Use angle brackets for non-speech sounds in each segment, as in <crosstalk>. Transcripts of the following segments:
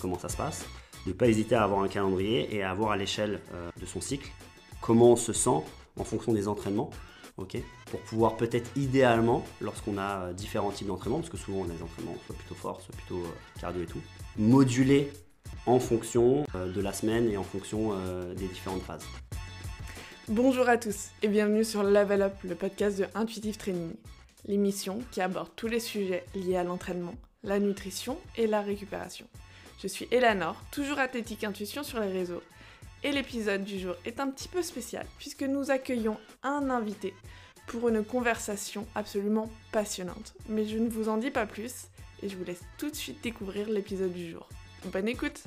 comment ça se passe, ne pas hésiter à avoir un calendrier et à avoir à l'échelle de son cycle comment on se sent en fonction des entraînements, ok pour pouvoir peut-être idéalement, lorsqu'on a différents types d'entraînements, parce que souvent on a des entraînements soit plutôt forts, soit plutôt cardio et tout, moduler en fonction de la semaine et en fonction des différentes phases. Bonjour à tous et bienvenue sur Level Up, le podcast de Intuitive Training, l'émission qui aborde tous les sujets liés à l'entraînement, la nutrition et la récupération. Je suis Eleanor, toujours athlétique intuition sur les réseaux, et l'épisode du jour est un petit peu spécial puisque nous accueillons un invité pour une conversation absolument passionnante. Mais je ne vous en dis pas plus et je vous laisse tout de suite découvrir l'épisode du jour. Bonne écoute!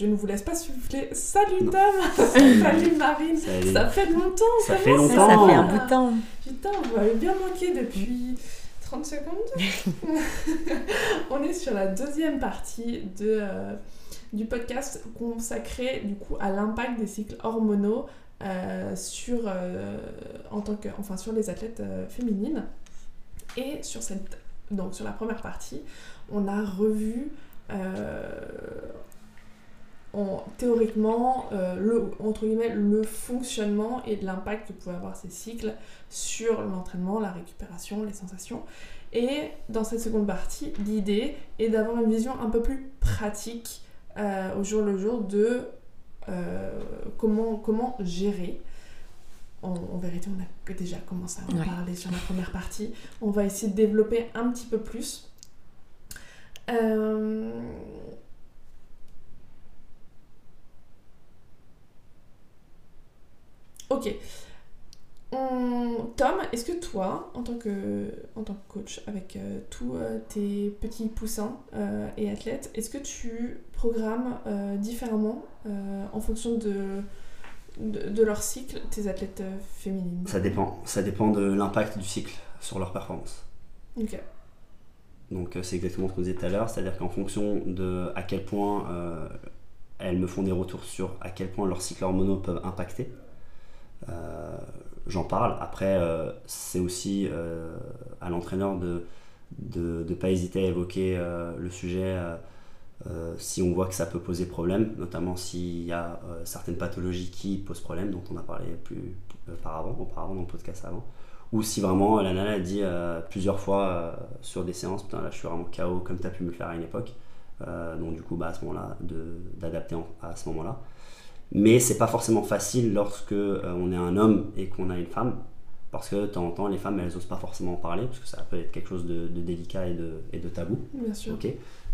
Je ne vous laisse pas souffler. Salut Tom! <laughs> Salut Marine! Ça fait longtemps Ça fait longtemps. Ça fait un bout de temps. Putain, vous m'avez bien manqué depuis 30 secondes <laughs> On est sur la deuxième partie de, euh, du podcast consacré du coup à l'impact des cycles hormonaux euh, sur, euh, en tant que, enfin, sur les athlètes féminines. Et sur, cette, donc, sur la première partie, on a revu théoriquement euh, le, entre guillemets, le fonctionnement et l'impact que pouvaient avoir ces cycles sur l'entraînement, la récupération, les sensations. Et dans cette seconde partie, l'idée est d'avoir une vision un peu plus pratique euh, au jour le jour de euh, comment, comment gérer. En, vérité, on a déjà commencé à en parler sur la première partie. On va essayer de développer un petit peu plus. Euh, Ok. Tom, est-ce que toi, en tant que, en tant que coach, avec euh, tous euh, tes petits poussins euh, et athlètes, est-ce que tu programmes différemment en fonction de, de, leur cycle tes athlètes féminines? Ça dépend. Ça dépend de l'impact du cycle sur leur performance. Ok. Donc c'est exactement ce qu'on disait tout à l'heure, c'est-à-dire qu'en fonction de à quel point elles me font des retours sur à quel point leurs cycles hormonaux peuvent impacter, j'en parle. Après, euh, c'est aussi euh, à l'entraîneur de ne de, pas hésiter à évoquer le sujet si on voit que ça peut poser problème, notamment s'il y a certaines pathologies qui posent problème, dont on a parlé plus auparavant, auparavant dans le podcast avant, ou si vraiment la a dit plusieurs fois sur des séances, putain là je suis vraiment KO comme tu as pu me le faire à une époque, donc du coup bah, à ce moment-là d'adapter à ce moment-là. Mais c'est pas forcément facile lorsque euh, on est un homme et qu'on a une femme, parce que de temps en temps, les femmes, elles n'osent pas forcément en parler, parce que ça peut être quelque chose de, délicat et de, et de, tabou. Bien sûr.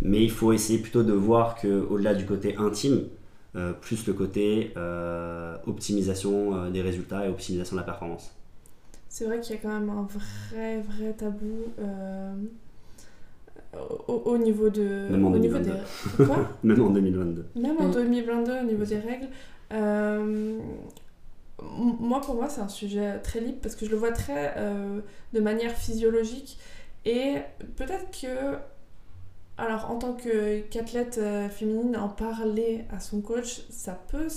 Mais il faut essayer plutôt de voir qu'au-delà du côté intime, euh, plus le côté euh, optimisation des résultats et optimisation de la performance. C'est vrai qu'il y a quand même un vrai, vrai tabou au, niveau de. Même en 2022. Quoi <laughs> Même en 2022. Même en 2022, au niveau des règles. Euh, moi, pour moi, c'est un sujet très libre parce que je le vois très euh, de manière physiologique. Et peut-être que. Alors, en tant qu'athlète euh, féminine, en parler à son coach, ça peut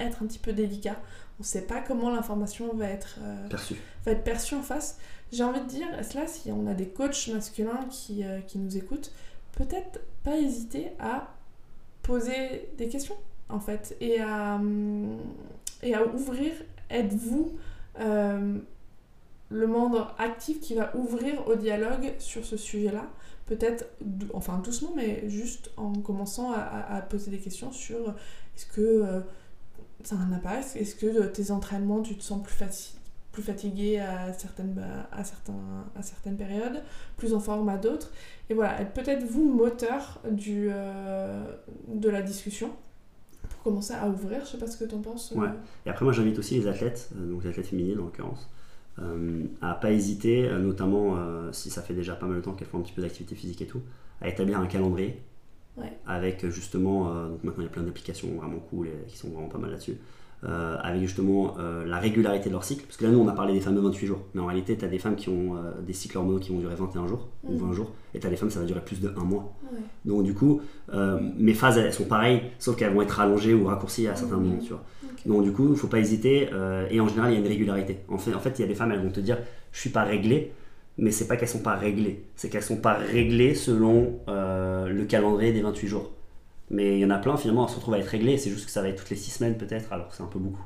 être un petit peu délicat. On ne sait pas comment l'information va être perçue. Va être perçue en face. J'ai envie de dire, là, si on a des coachs masculins qui, euh, qui nous écoutent, peut-être pas hésiter à poser des questions, en fait, et à, hum, et à ouvrir, êtes-vous euh, le membre actif qui va ouvrir au dialogue sur ce sujet-là? Peut-être, enfin doucement, mais juste en commençant à, à, poser des questions sur est-ce que euh, ça a un impact Est-ce que tes entraînements, tu te sens plus plus fatigué à certaines, à, certains, à certaines périodes, plus en forme à d'autres? Et voilà, être peut-être vous moteur du, euh, de la discussion? Pour commencer à ouvrir. Je sais pas ce que tu en penses. Ouais. Et après, moi, j'invite aussi les athlètes, euh, donc les athlètes féminines en l'occurrence, euh, à pas hésiter, notamment si ça fait déjà pas mal de temps qu'elles font un petit peu d'activité physique et tout, à établir un calendrier. Avec justement, donc maintenant il y a plein d'applications vraiment cool et qui sont vraiment pas mal là-dessus. Euh, avec justement euh, la régularité de leur cycle. Parce que là, nous, on a parlé des femmes de 28 jours. Mais en réalité, tu as des femmes qui ont euh, des cycles hormonaux qui vont durer 21 jours ou 20 mhm. jours. Et tu as des femmes, ça va durer plus de 1 mois. Donc, du coup, mes phases, elles sont pareilles, sauf qu'elles vont être rallongées ou raccourcies à certains moments. Tu vois. Donc, du coup, il faut pas hésiter. et en général, il y a une régularité. En fait, en fait, il y a des femmes, elles vont te dire Je suis pas réglée. Mais c'est pas qu'elles sont pas réglées. C'est qu'elles sont pas réglées selon euh, le calendrier des 28 jours. Mais il y en a plein, finalement, elles se retrouvent à être réglées. C'est juste que ça va être toutes les 6 semaines, peut-être, alors que c'est un peu beaucoup.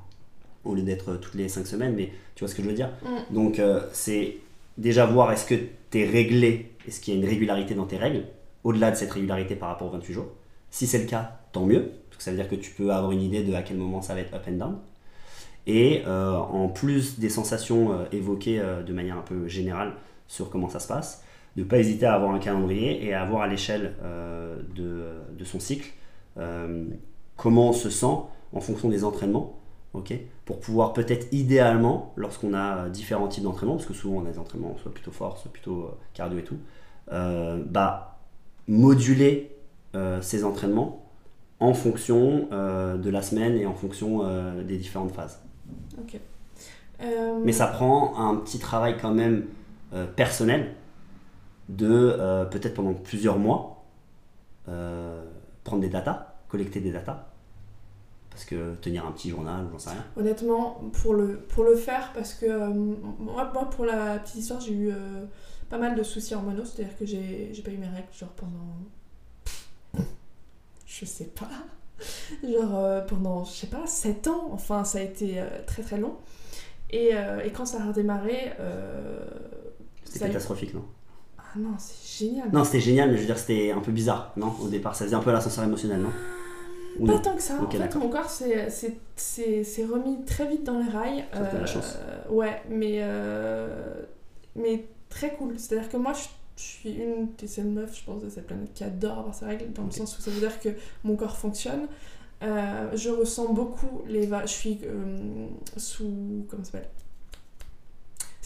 Au lieu d'être toutes les 5 semaines, mais tu vois ce que je veux dire? Mm. Donc, euh, c'est déjà voir est-ce que tu es réglé, est-ce qu'il y a une régularité dans tes règles, au-delà de cette régularité par rapport aux 28 jours. Si c'est le cas, tant mieux, parce que ça veut dire que tu peux avoir une idée de à quel moment ça va être up and down. Et euh, en plus des sensations euh, évoquées euh, de manière un peu générale sur comment ça se passe, de ne pas hésiter à avoir un calendrier et à avoir à l'échelle euh, de, de son cycle euh, comment on se sent en fonction des entraînements, pour pouvoir peut-être idéalement, lorsqu'on a différents types d'entraînements, parce que souvent on a des entraînements soit plutôt forts, soit plutôt euh, cardio et tout, euh, bah, moduler ces entraînements en fonction de la semaine et en fonction des différentes phases. Mais ça prend un petit travail quand même euh, personnel de euh, peut-être pendant plusieurs mois euh, prendre des datas, collecter des datas. Parce que tenir un petit journal, j'en sais rien. Honnêtement, pour le, pour le faire, parce que moi, moi, pour la petite histoire, j'ai eu pas mal de soucis hormonaux, c'est-à-dire que j'ai pas eu mes règles genre pendant. Je sais pas. <laughs> Genre pendant, je sais pas, 7 ans. Enfin, ça a été très très long. Et, et quand ça a redémarré. Euh, C'était catastrophique, non Ah non, c'est génial. Non, c'était génial, mais je veux dire, c'était un peu bizarre, non Au départ, ça faisait un peu l'ascenseur émotionnel, non Ou Pas non tant que ça. Ok, en fait, mon corps s'est- remis très vite dans les rails. Ça, t'as la chance. Ouais, mais, euh, mais très cool. C'est-à-dire que moi, je, je suis une des seules meufs, je pense, de cette planète qui adore avoir ses règles, dans le sens où ça veut dire que mon corps fonctionne. Euh, je ressens beaucoup les va Je suis euh, sous. Comment ça s'appelle?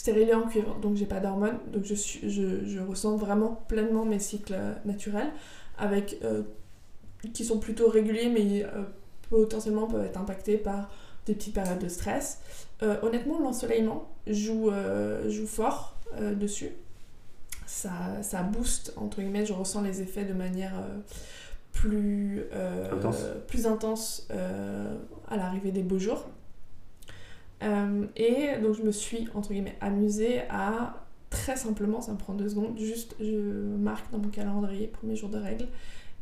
Stérilée en cuivre, donc j'ai pas d'hormones. Donc je, suis, je, je ressens vraiment pleinement mes cycles naturels, avec, euh, qui sont plutôt réguliers, mais euh, potentiellement peuvent être impactés par des petites périodes de stress. Euh, honnêtement, l'ensoleillement joue, joue fort dessus. Ça, ça booste, entre guillemets, je ressens les effets de manière plus, Intense. plus intense à l'arrivée des beaux jours. Euh, et donc je me suis, entre guillemets, amusée à très simplement, ça me prend deux secondes, juste je marque dans mon calendrier premier jour de règles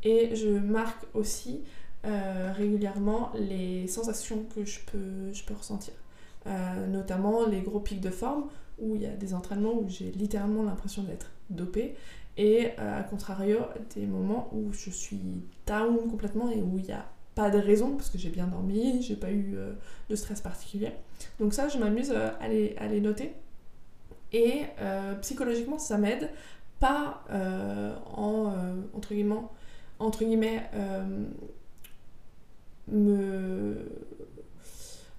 et je marque aussi euh, régulièrement les sensations que je peux, je peux ressentir. Euh, notamment les gros pics de forme où il y a des entraînements où j'ai littéralement l'impression d'être dopée et à contrario des moments où je suis down complètement et où il n'y a pas de raison parce que j'ai bien dormi, j'ai pas eu euh, de stress particulier. Donc ça je m'amuse euh, à, les, à noter. Et euh, psychologiquement ça m'aide pas en entre guillemets me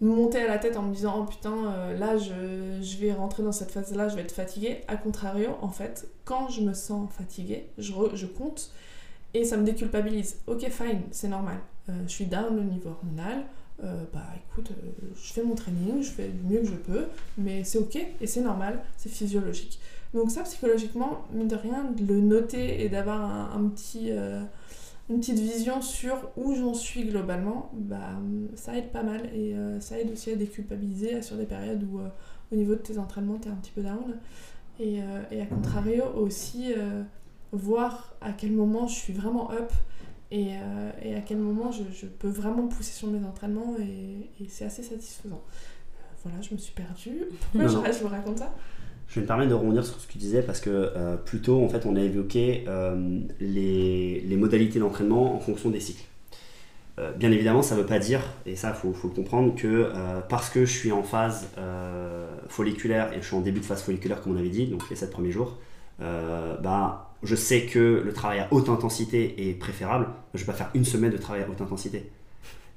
monter à la tête en me disant oh putain là je, vais rentrer dans cette phase là je vais être fatiguée. A contrario en fait quand je me sens fatiguée je, je compte et ça me déculpabilise. Ok fine c'est normal je suis down au niveau hormonal Euh, bah écoute euh, je fais mon training je fais du mieux que je peux mais c'est ok et c'est normal c'est physiologique. Donc ça psychologiquement mine de rien de le noter et d'avoir un, petit euh, une petite vision sur où j'en suis globalement, bah, ça aide pas mal et euh, ça aide aussi à déculpabiliser sur des périodes où euh, au niveau de tes entraînements t'es un petit peu down. Et, euh, à contrario aussi euh, voir à quel moment je suis vraiment up et, euh, et à quel moment je, je peux vraiment pousser sur mes entraînements et, et c'est assez satisfaisant. Euh, voilà, je me suis perdue. Pourquoi Non, <laughs> je, non. je vous raconte ça Je vais me permettre de rebondir sur ce que tu disais parce que euh, plus tôt, en fait, on a évoqué euh, les, les modalités d'entraînement en fonction des cycles. Bien évidemment, ça ne veut pas dire, et ça, il faut, faut le comprendre, que parce que je suis en phase folliculaire et je suis en début de phase folliculaire, comme on avait dit, donc les 7 premiers jours, bah, je sais que le travail à haute intensité est préférable. Je ne vais pas faire une semaine de travail à haute intensité.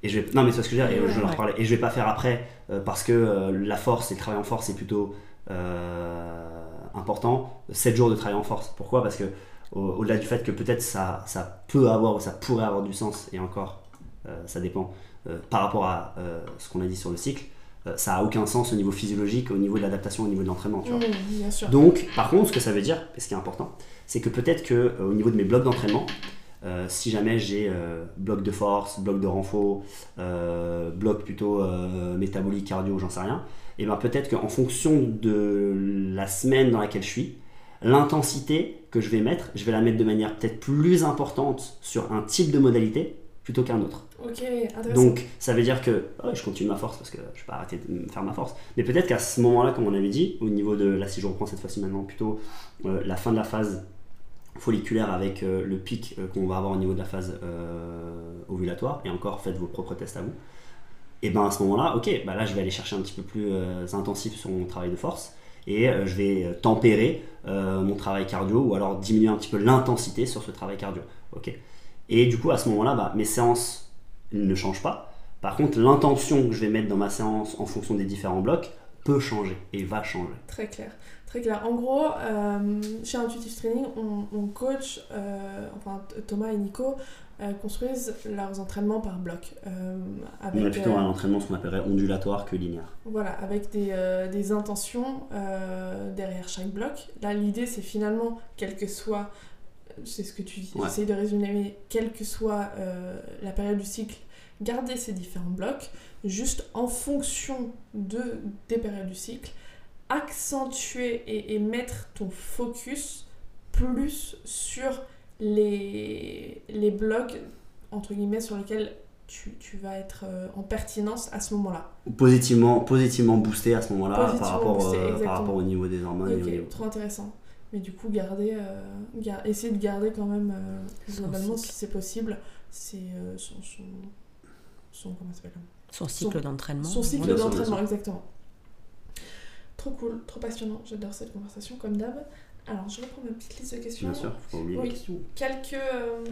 Et je vais... Non, mais c'est ce que je veux dire, et je vais en Ouais. reparler. Et je vais pas faire après euh, parce que euh, la force et le travail en force est plutôt euh, important. 7 jours de travail en force. Pourquoi? Parce que au- au-delà du fait que peut-être ça, ça peut avoir ou ça pourrait avoir du sens, et encore, ça dépend, par rapport à ce qu'on a dit sur le cycle, ça a aucun sens au niveau physiologique, au niveau de l'adaptation, au niveau de l'entraînement. Mmh, Bien. Donc, par contre, ce que ça veut dire, et ce qui est important, c'est que peut-être que euh, au niveau de mes blocs d'entraînement, euh, si jamais j'ai euh, bloc de force, bloc de renfort, euh, bloc plutôt euh, métabolique, cardio, j'en sais rien, et ben peut-être qu'en fonction de la semaine dans laquelle je suis, l'intensité que je vais mettre, je vais la mettre de manière peut-être plus importante sur un type de modalité plutôt qu'un autre. Ok, intéressant. Donc ça veut dire que je continue ma force parce que je ne vais pas arrêter de faire ma force. Mais peut-être qu'à ce moment-là, comme on avait dit, au niveau de, là si je reprends cette fois-ci maintenant, plutôt euh, la fin de la phase folliculaire avec euh, le pic euh, qu'on va avoir au niveau de la phase ovulatoire, et encore faites vos propres tests à vous, et ben à ce moment-là, ok, bah là je vais aller chercher un petit peu plus intensif sur mon travail de force, et je vais tempérer mon travail cardio, ou alors diminuer un petit peu l'intensité sur ce travail cardio. ok et du coup, à ce moment-là, bah, mes séances ne changent pas. Par contre, l'intention que je vais mettre dans ma séance en fonction des différents blocs peut changer et va changer. Très clair. Très clair. En gros, euh, chez Intuitive Training, on, on coach, euh, enfin Thomas et Nico euh, construisent leurs entraînements par bloc. avec, On a plutôt un entraînement ce qu'on appellerait ondulatoire que linéaire. Voilà, avec des, des intentions derrière chaque bloc. Là, l'idée, c'est finalement, quel que soit, c'est ce que tu dis, Ouais. j'essaye de résumer, mais quelle que soit euh, la période du cycle, garder ces différents blocs, juste en fonction de, des périodes du cycle, accentuer et, et mettre ton focus plus sur les, les blocs, entre guillemets, sur lesquels tu, tu vas être euh, en pertinence à ce moment-là. Positivement, positivement boosté à ce moment-là par, rapport, boosté, euh, par exactement. rapport au niveau des hormones. et au Ok, niveau- trop intéressant. Mais du coup, garder, euh, gar- essayer de garder quand même, euh, globalement, si c'est possible, c'est euh, son, son, son, comment ça Son cycle d'entraînement. Son cycle d'entraînement, exactement. Trop cool, trop passionnant. J'adore cette conversation, comme d'hab. Alors, je reprends ma petite liste de questions. Bien sûr, faut pas oublier Oui. les questions. Quelques. euh,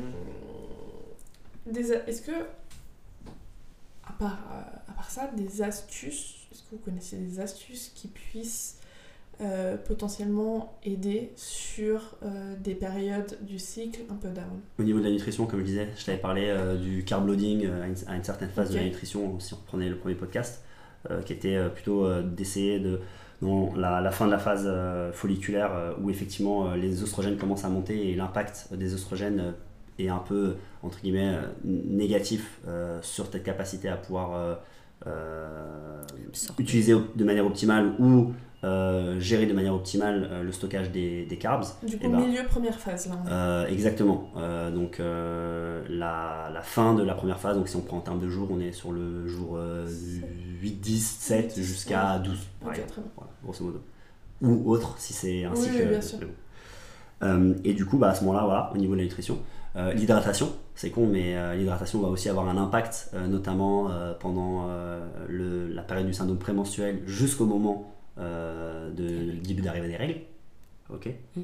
des Est-ce que, à part, euh, à part ça, des astuces, est-ce que vous connaissez des astuces qui puissent euh, potentiellement aider sur euh, des périodes du cycle un peu down. Au niveau de la nutrition, comme je disais, je t'avais parlé euh, du carb loading euh, à, une, à une certaine phase de la nutrition, si on reprenait le premier podcast, euh, qui était euh, plutôt euh, d'essayer de, dans la, la fin de la phase euh, folliculaire, euh, où effectivement euh, les oestrogènes commencent à monter et l'impact des oestrogènes euh, est un peu, entre guillemets, euh, négatif euh, sur ta capacité à pouvoir euh, euh, utiliser de manière optimale ou euh, gérer de manière optimale euh, le stockage des, des carbs. Du coup, ben, milieu, première phase, là. euh, exactement. Donc la, la fin de la première phase, donc si on prend en termes de jours, on est sur le jour euh, 8, 10, 7 10, jusqu'à 12. par Ok, exemple. très bien. Voilà, grosso modo. Ou autre si c'est un Oui, cycle. bien sûr. et du coup, bah, à ce moment-là, voilà, au niveau de la nutrition, l'hydratation, c'est con, mais l'hydratation va aussi avoir un impact, notamment pendant le- la période du syndrome prémenstruel jusqu'au moment euh, de du début d'arrivée des règles. Ok. Mm.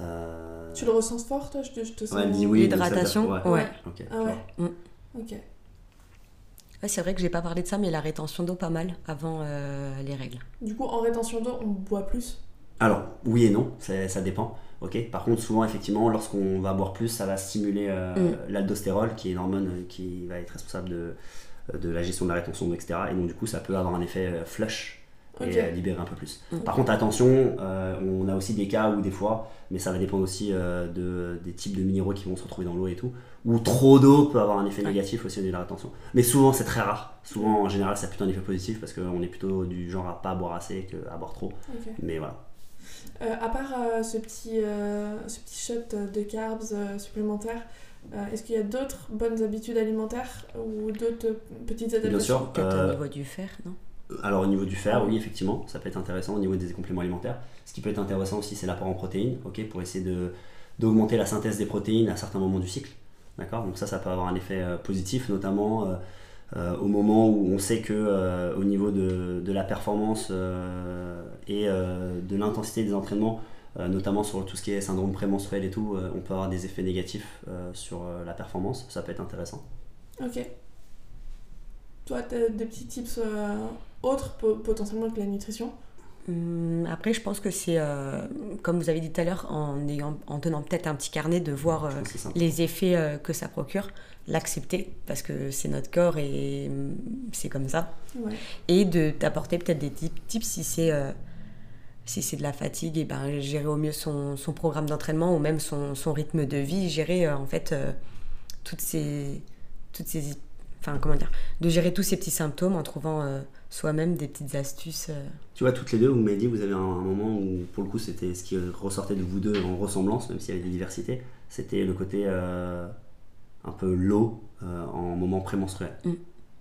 Euh, Tu le ressens fort, toi Je te, je te sens... Ouais, elle dit oui. L'hydratation, ouais. ouais. Ok, Ah ouais vois. Ok. Ouais, c'est vrai que j'ai pas parlé de ça, mais la rétention d'eau pas mal avant euh, les règles. Du coup, en rétention d'eau, on boit plus? Alors, oui et non, ça dépend. Ok. Par contre, souvent, effectivement, lorsqu'on va boire plus, ça va stimuler euh, Mm. l'aldostérol, qui est une hormone qui va être responsable de, de la gestion de la rétention d'eau, etc. Et donc, du coup, ça peut avoir un effet flush Ok. et libérer un peu plus. Mm. Par contre, attention, euh, on a aussi des cas où des fois, mais ça va dépendre aussi euh, de, des types de minéraux qui vont se retrouver dans l'eau et tout, où trop d'eau peut avoir un effet négatif aussi au niveau de la rétention. Mais souvent, c'est très rare. Souvent, en général, ça a plutôt un effet positif parce qu'on est plutôt du genre à pas boire assez qu'à boire trop. Mais voilà. Euh, à part euh, ce, petit, euh, ce petit shot de carbs euh, supplémentaires, euh, est-ce qu'il y a d'autres bonnes habitudes alimentaires ou d'autres petites adaptations Bien sûr. Peut-être euh, au niveau du fer, non? Alors au niveau du fer, oui, effectivement, ça peut être intéressant au niveau des compléments alimentaires. Ce qui peut être intéressant aussi, c'est l'apport en protéines, ok, pour essayer de d'augmenter la synthèse des protéines à certains moments du cycle, d'accord? Donc ça, ça peut avoir un effet euh, positif, notamment euh, euh, au moment où on sait que au niveau de, de la performance et de l'intensité des entraînements, notamment sur tout ce qui est syndrome prémenstruel et tout, on peut avoir des effets négatifs sur la performance. Ça peut être intéressant. Ok. Toi, t'as des petits tips po- potentiellement que la nutrition? Hum, Après, je pense que c'est, euh, comme vous avez dit tout à l'heure, en, ayant, en tenant peut-être un petit carnet de voir euh, les effets euh, que ça procure, l'accepter, parce que c'est notre corps et hum, c'est comme ça. Ouais. Et de t'apporter peut-être des tips, tips si c'est euh, si c'est de la fatigue, et ben gérer au mieux son, son programme d'entraînement ou même son, son rythme de vie, gérer euh, en fait euh, toutes ces toutes ces enfin comment dire, de gérer tous ces petits symptômes en trouvant euh, soi-même des petites astuces. euh. Tu vois, toutes les deux, vous m'avez dit, vous avez un, un moment où, pour le coup, c'était ce qui ressortait de vous deux en ressemblance, même s'il y avait des diversités, c'était le côté euh, un peu low euh, en moment prémenstruel. Mm.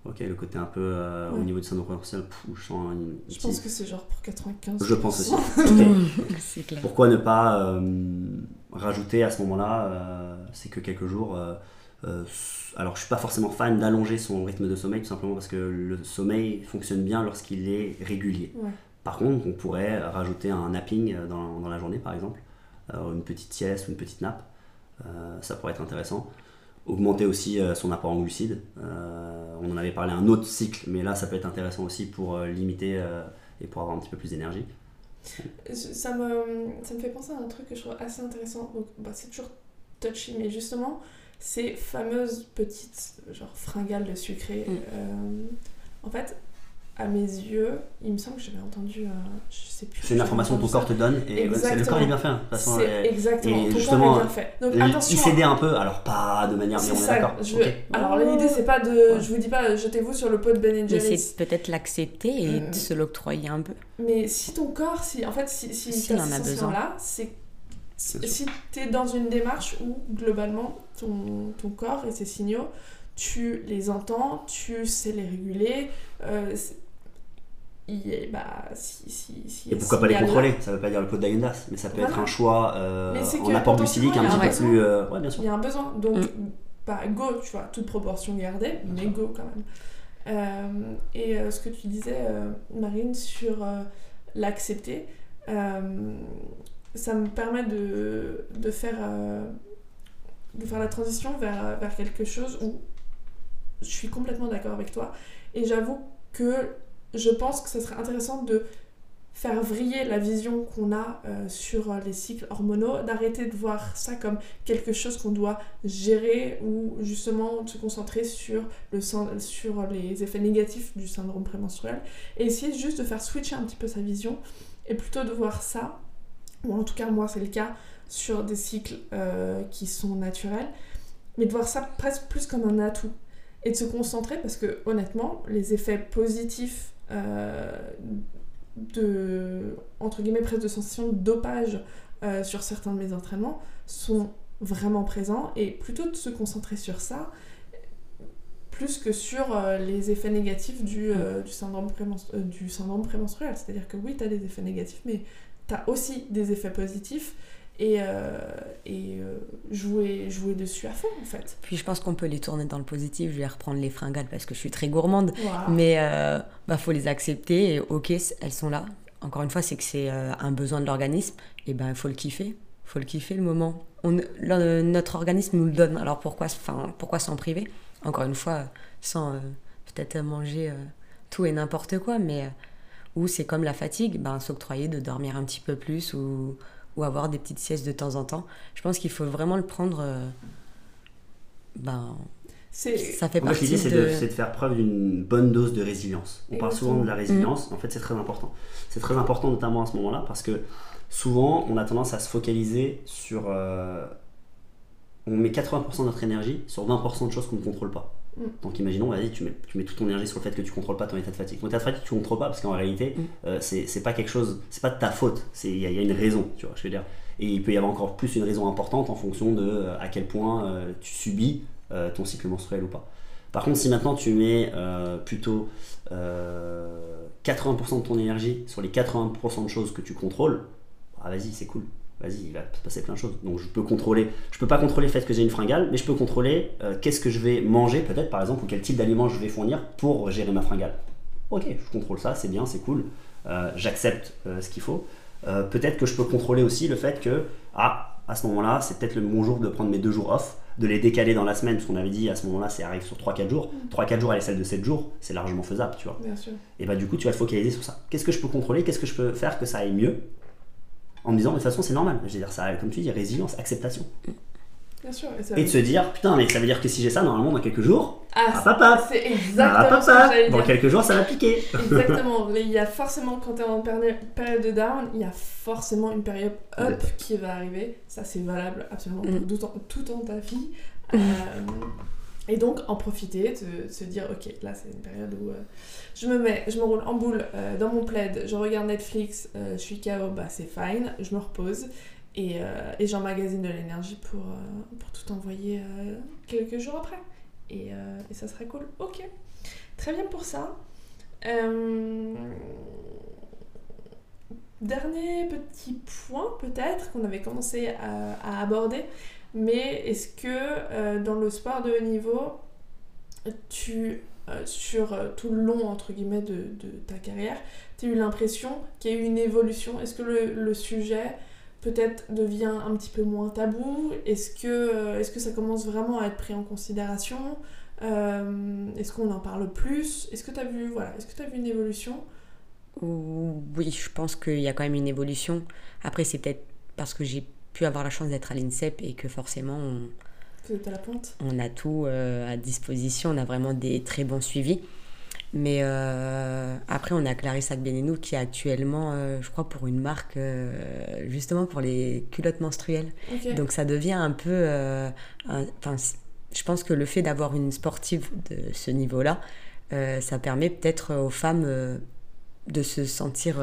Ok, le côté un peu euh, au niveau du syndrome prémenstruel, pff, je sens une, Je pense que c'est genre pour 95. Je pense aussi. <laughs> Clair. Pourquoi ne pas euh, rajouter à ce moment-là, euh, c'est que quelques jours. Euh, alors, je suis pas forcément fan d'allonger son rythme de sommeil, tout simplement parce que le sommeil fonctionne bien lorsqu'il est régulier. Ouais. Par contre, on pourrait rajouter un napping euh, dans, dans la journée, par exemple, euh, une petite sieste ou une petite nappe. Euh, ça pourrait être intéressant. Augmenter aussi son apport en glucides. On en avait parlé un autre cycle, mais là, ça peut être intéressant aussi pour limiter et pour avoir un petit peu plus d'énergie. Ça me, ça me fait penser à un truc que je trouve assez intéressant. Bah, c'est toujours touchy, mais justement, ces fameuses petites genre fringales de sucré. Mm. euh, en fait, à mes yeux, il me semble que j'avais entendu. euh, je sais plus. C'est une information que ton corps te donne et c'est- le corps est bien fait. hein, de toute façon, C'est euh, exactement. et ton justement, corps est bien fait. Donc il attention. hein. cédait un peu, alors pas de manière, mais C'est on est ça, d'accord. Alors l'idée c'est pas de, Ouais. je vous dis pas jetez-vous sur le pot de Ben Mais Jerry's, c'est peut-être l'accepter et Mm. de se l'octroyer un peu. mais si ton corps, si en fait si si, Si en a besoin. sensations-là, c'est Si t'es dans une démarche où globalement ton, ton corps et ses signaux, tu les entends, tu sais les réguler, euh, est- bah si si si Et pourquoi pas les contrôler? Ça veut pas dire le pot d'Agendas, mais ça peut être un choix euh, Mais c'est en apport potentiellement, glucidique un a petit un peu besoin. plus. euh, Ouais, bien sûr. Il y a un besoin. Donc, Mm. bah, go, tu vois, toute proportion gardée, mais go quand même. Euh, et euh, ce que tu disais, euh, Marine, sur euh, l'accepter, euh, ça me permet de, de, faire, euh, de faire la transition vers, vers quelque chose où je suis complètement d'accord avec toi. Et j'avoue que je pense que ce serait intéressant de faire vriller la vision qu'on a euh, sur les cycles hormonaux, d'arrêter de voir ça comme quelque chose qu'on doit gérer ou justement de se concentrer sur, le, sur les effets négatifs du syndrome prémenstruel et essayer juste de faire switcher un petit peu sa vision et plutôt de voir ça, ou en tout cas moi c'est le cas, sur des cycles euh, qui sont naturels, mais de voir ça presque plus comme un atout et de se concentrer parce que honnêtement les effets positifs euh, de entre guillemets presque de sensation de dopage euh, sur certains de mes entraînements sont vraiment présents et plutôt de se concentrer sur ça plus que sur les effets négatifs du, du, syndrome, du syndrome prémenstruel. C'est-à-dire que oui, tu as des effets négatifs, mais tu as aussi des effets positifs et, euh, et euh, jouer, jouer dessus à fond en fait. Puis je pense qu'on peut les tourner dans le positif. Je vais reprendre les fringales parce que je suis très gourmande. Mais euh, bah, faut les accepter et ok, elles sont là. Encore une fois, c'est que c'est un besoin de l'organisme et ben il faut le kiffer. faut le kiffer le moment. On, le- notre organisme nous le donne. Alors pourquoi, s'en priver? Encore une fois, sans peut-être manger tout et n'importe quoi, mais ou c'est comme la fatigue, ben, s'octroyer de dormir un petit peu plus ou, ou avoir des petites siestes de temps en temps. Je pense qu'il faut vraiment le prendre. euh, ben, ça fait En fait, partie l'idée, c'est de... de, c'est de faire preuve d'une bonne dose de résilience. On parle souvent de la résilience, en fait, c'est très important. C'est très important, notamment à ce moment-là, parce que souvent, on a tendance à se focaliser sur. euh, on met 80% de notre énergie sur 20% de choses qu'on ne contrôle pas. Mm. Donc imaginons, vas-y, tu mets, tu mets toute ton énergie sur le fait que tu contrôles pas ton état de fatigue. Ton état de fatigue, tu contrôles pas parce qu'en réalité, Mm. euh, c'est pas quelque chose, c'est pas de ta faute. Il y, a- il y a une raison, tu vois, je veux dire. Et il peut y avoir encore plus une raison importante en fonction de euh, à quel point euh, tu subis euh, ton cycle menstruel ou pas. Par contre, si maintenant tu mets plutôt euh, 80% de ton énergie sur les 80% de choses que tu contrôles, ah vas-y, c'est cool. Vas-y, il va se passer plein de choses. Donc je peux contrôler, je peux pas contrôler le fait que j'ai une fringale, mais je peux contrôler euh, qu'est-ce que je vais manger peut-être par exemple ou quel type d'aliment je vais fournir pour gérer ma fringale. Ok, je contrôle ça, c'est bien, c'est cool. Euh, J'accepte euh, ce qu'il faut. Peut-être que je peux contrôler aussi le fait que ah à ce moment-là, c'est peut-être le bon jour de prendre mes deux jours off, de les décaler dans la semaine, parce qu'on avait dit à ce moment-là, ça arrive sur 3-4 jours. 3-4 jours à l'échelle de 7 jours, c'est largement faisable, tu vois. bien sûr. Et bah du coup, tu vas te focaliser sur ça. Qu'est-ce que je peux contrôler? Qu'est-ce que je peux faire que ça aille mieux? En me disant, de toute façon, c'est normal. Je veux dire, ça, comme tu dis, résilience, acceptation. Bien sûr. Et, ça- Et de se dire, putain, mais ça veut dire que si j'ai ça, normalement, dans quelques jours, Ah, ah papa, c'est ah exactement ce que papa, j'allais dans quelques jours, ça va piquer. Exactement. <laughs> Mais il y a forcément, quand tu es en péri- période de down, il y a forcément une période up qui va arriver. Ça, c'est valable absolument Mm. tout, en, tout en ta vie. <laughs> Euh, Et donc en profiter, de se dire ok là c'est une période où euh, je me mets, je me roule en boule euh, dans mon plaid, je regarde Netflix, euh, je suis KO, bah c'est fine, je me repose et, et j'emmagasine de l'énergie pour, pour tout envoyer quelques jours après. Et, ça serait cool. Ok, très bien pour ça. Dernier petit point peut-être qu'on avait commencé à aborder, mais est-ce que euh, dans le sport de haut niveau, tu, euh, sur euh, tout le long entre guillemets de, de ta carrière, tu as eu l'impression qu'il y a eu une évolution? Est-ce que le, le sujet peut-être devient un petit peu moins tabou? Est-ce que, est que ça commence vraiment à être pris en considération? Est-ce qu'on en parle plus? Est-ce que tu voilà, tu as vu une évolution? Oui, je pense qu'il y a quand même une évolution. Après, c'est peut-être parce que j'ai pu avoir la chance d'être à l'INSEP et que forcément on, on a tout euh, à disposition, on a vraiment des très bons suivis. Mais euh, après, on a Clarissa Benenou qui est actuellement, euh, je crois, pour une marque justement pour les culottes menstruelles. Donc ça devient un peu. Enfin, je pense que le fait d'avoir une sportive de ce niveau-là, ça permet peut-être aux femmes de se sentir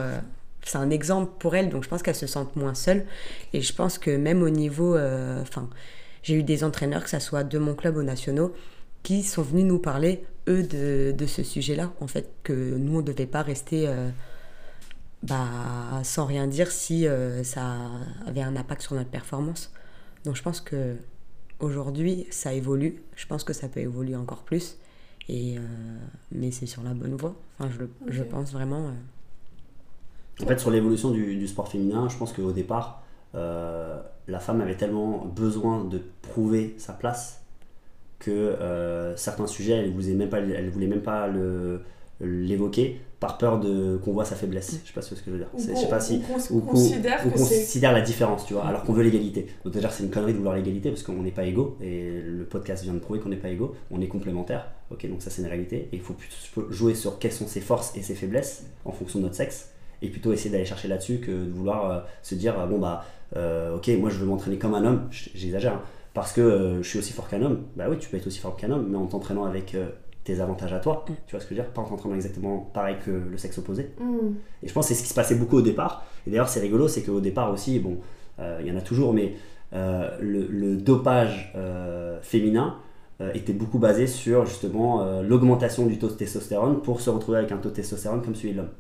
c'est un exemple pour elle, donc je pense qu'elle se sente moins seule. Et je pense que même au niveau, euh, enfin, j'ai eu des entraîneurs, que ce soit de mon club aux nationaux, qui sont venus nous parler, eux, de, de ce sujet-là, en fait, que nous, on ne devait pas rester euh, bah, sans rien dire si euh, ça avait un impact sur notre performance. Donc je pense que aujourd'hui, ça évolue. Je pense que ça peut évoluer encore plus. Et, mais c'est sur la bonne voie. Enfin, je, je pense vraiment. En fait, sur l'évolution du, sport féminin, je pense qu'au départ, euh, la femme avait tellement besoin de prouver sa place que euh, certains sujets, elle ne voulait même pas, elle voulait même pas l'évoquer par peur de qu'on voit sa faiblesse. Je sais pas ce que je veux dire. je sais pas si on, considère, considère la différence, tu vois, alors qu'on veut l'égalité. Donc déjà c'est une connerie de vouloir l'égalité parce qu'on n'est pas égaux et le podcast vient de prouver qu'on n'est pas égaux. On est complémentaires. Ok, donc ça c'est une réalité. Et il faut jouer sur quelles sont ses forces et ses faiblesses en fonction de notre sexe et plutôt essayer d'aller chercher là-dessus que de vouloir euh, se dire ah, bon bah euh, ok moi je veux m'entraîner comme un homme. J'exagère hein, parce que euh, je suis aussi fort qu'un homme. Bah oui tu peux être aussi fort qu'un homme mais en t'entraînant avec tes avantages à toi mm. tu vois ce que je veux dire? Pas en t'entraînant exactement pareil que le sexe opposé. Mm. et je pense que c'est ce qui se passait beaucoup au départ. Et d'ailleurs c'est rigolo c'est qu'au départ aussi bon il y en a toujours mais le, le, dopage féminin était beaucoup basé sur justement l'augmentation du taux de testostérone pour se retrouver avec un taux de testostérone comme celui de l'homme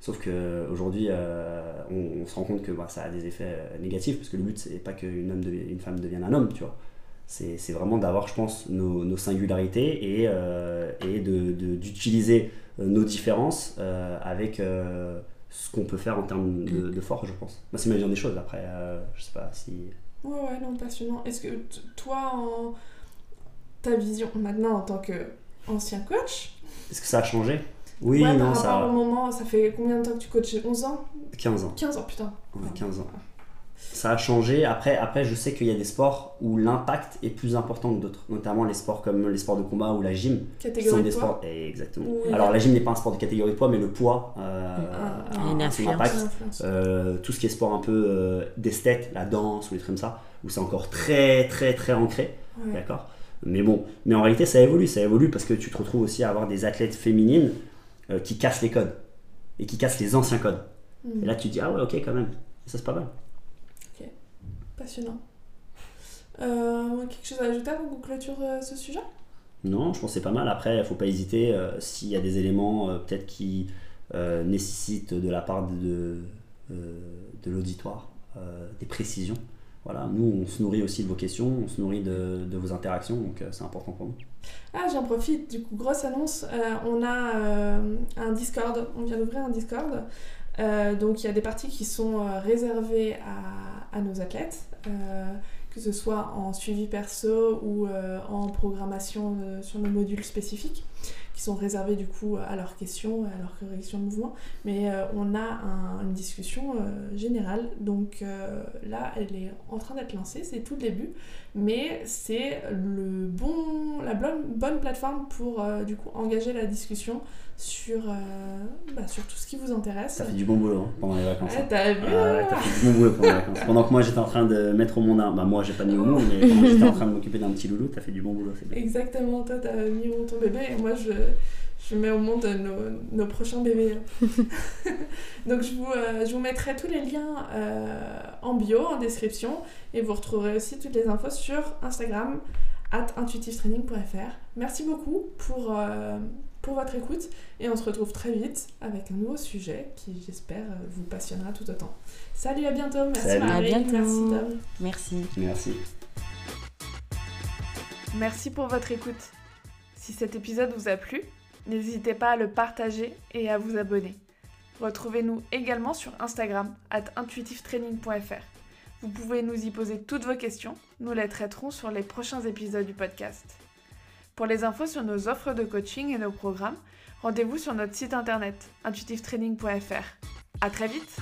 Sauf qu'aujourd'hui, euh, on, on, se rend compte que bah, ça a des effets euh, négatifs, parce que le but, c'est pas qu'une une femme devienne un homme, tu vois. C'est vraiment d'avoir, je pense, nos, nos singularités et, euh, et d'utiliser de, nos différences avec ce qu'on peut faire en termes de, de force, je pense. Moi, c'est ma vision des choses. Après, je sais pas si. Ouais, ouais, non, passionnant. Est-ce que toi, en... ta vision maintenant en tant qu'ancien coach. Est-ce que ça a changé? Oui, non, ça. Au moment, ça fait combien de temps que tu coaches? 11 ans? 15 ans. 15 ans, putain. Ouais, 15 ans. Ça a changé. Après, après je sais qu'il y a des sports où l'impact est plus important que d'autres, notamment les sports comme les sports de combat ou la gym. Catégorie qui sont des sports. Exactement. Alors, la gym n'est pas un sport de catégorie de poids, mais le poids euh, a un, impact. Euh, tout ce qui est sport un peu euh, d'esthète, la danse ou des trucs comme ça, où c'est encore très, très, très ancré. D'accord? Mais bon, mais en réalité ça évolue, ça évolue parce que tu te retrouves aussi à avoir des athlètes féminines qui casse les codes et qui casse les anciens codes. Et là, tu dis, ah ouais, ok, quand même. ça, c'est pas mal. Ok, passionnant. Euh, quelque chose à ajouter avant qu'on clôture euh, ce sujet? Non, je pense que c'est pas mal. Après, il faut pas hésiter. S'il y a des éléments peut-être qui nécessitent de la part de, de l'auditoire des précisions, voilà, nous, on se nourrit aussi de vos questions, on se nourrit de, vos interactions, donc c'est important pour nous. Ah, j'en profite, du coup, grosse annonce. Euh, on a euh, un Discord, on vient d'ouvrir un Discord. Euh, donc il y a des parties qui sont réservées à, nos athlètes, que ce soit en suivi perso ou en programmation sur nos modules spécifiques, qui sont réservés du coup à leurs questions, à leur correction de mouvement, mais euh, on a une discussion euh, générale. Donc là, elle est en train d'être lancée, c'est tout le début, mais c'est le bon, la bonne, bonne plateforme pour du coup engager la discussion sur, bah, sur tout ce qui vous intéresse. Ça fait du bon boulot hein, pendant les vacances. Ouais, t'as vu ouais, fait du bon boulot pendant les vacances. <laughs> Pendant que moi j'étais en train de mettre au monde un. Bah, moi j'ai pas mis au monde, mais j'étais en train de m'occuper d'un petit loulou, t'as fait du bon boulot. Exactement, toi t'as mis au monde ton bébé et moi je, je mets au monde nos, nos prochains bébés. <laughs> <laughs> Donc je vous, euh, je vous mettrai tous les liens euh, en bio, en description et vous retrouverez aussi toutes les infos sur Instagram at intuitivetraining.fr. Merci beaucoup pour, euh, pour votre écoute et on se retrouve très vite avec un nouveau sujet qui j'espère vous passionnera tout autant. Salut, à bientôt. Merci Marie. Merci Tom. Merci. Merci. Merci pour votre écoute. Si cet épisode vous a plu, n'hésitez pas à le partager et à vous abonner. Retrouvez-nous également sur Instagram, at intuitivetraining.fr. Vous pouvez nous y poser toutes vos questions, nous les traiterons sur les prochains épisodes du podcast. Pour les infos sur nos offres de coaching et nos programmes, rendez-vous sur notre site internet intuitivetraining.fr. À très vite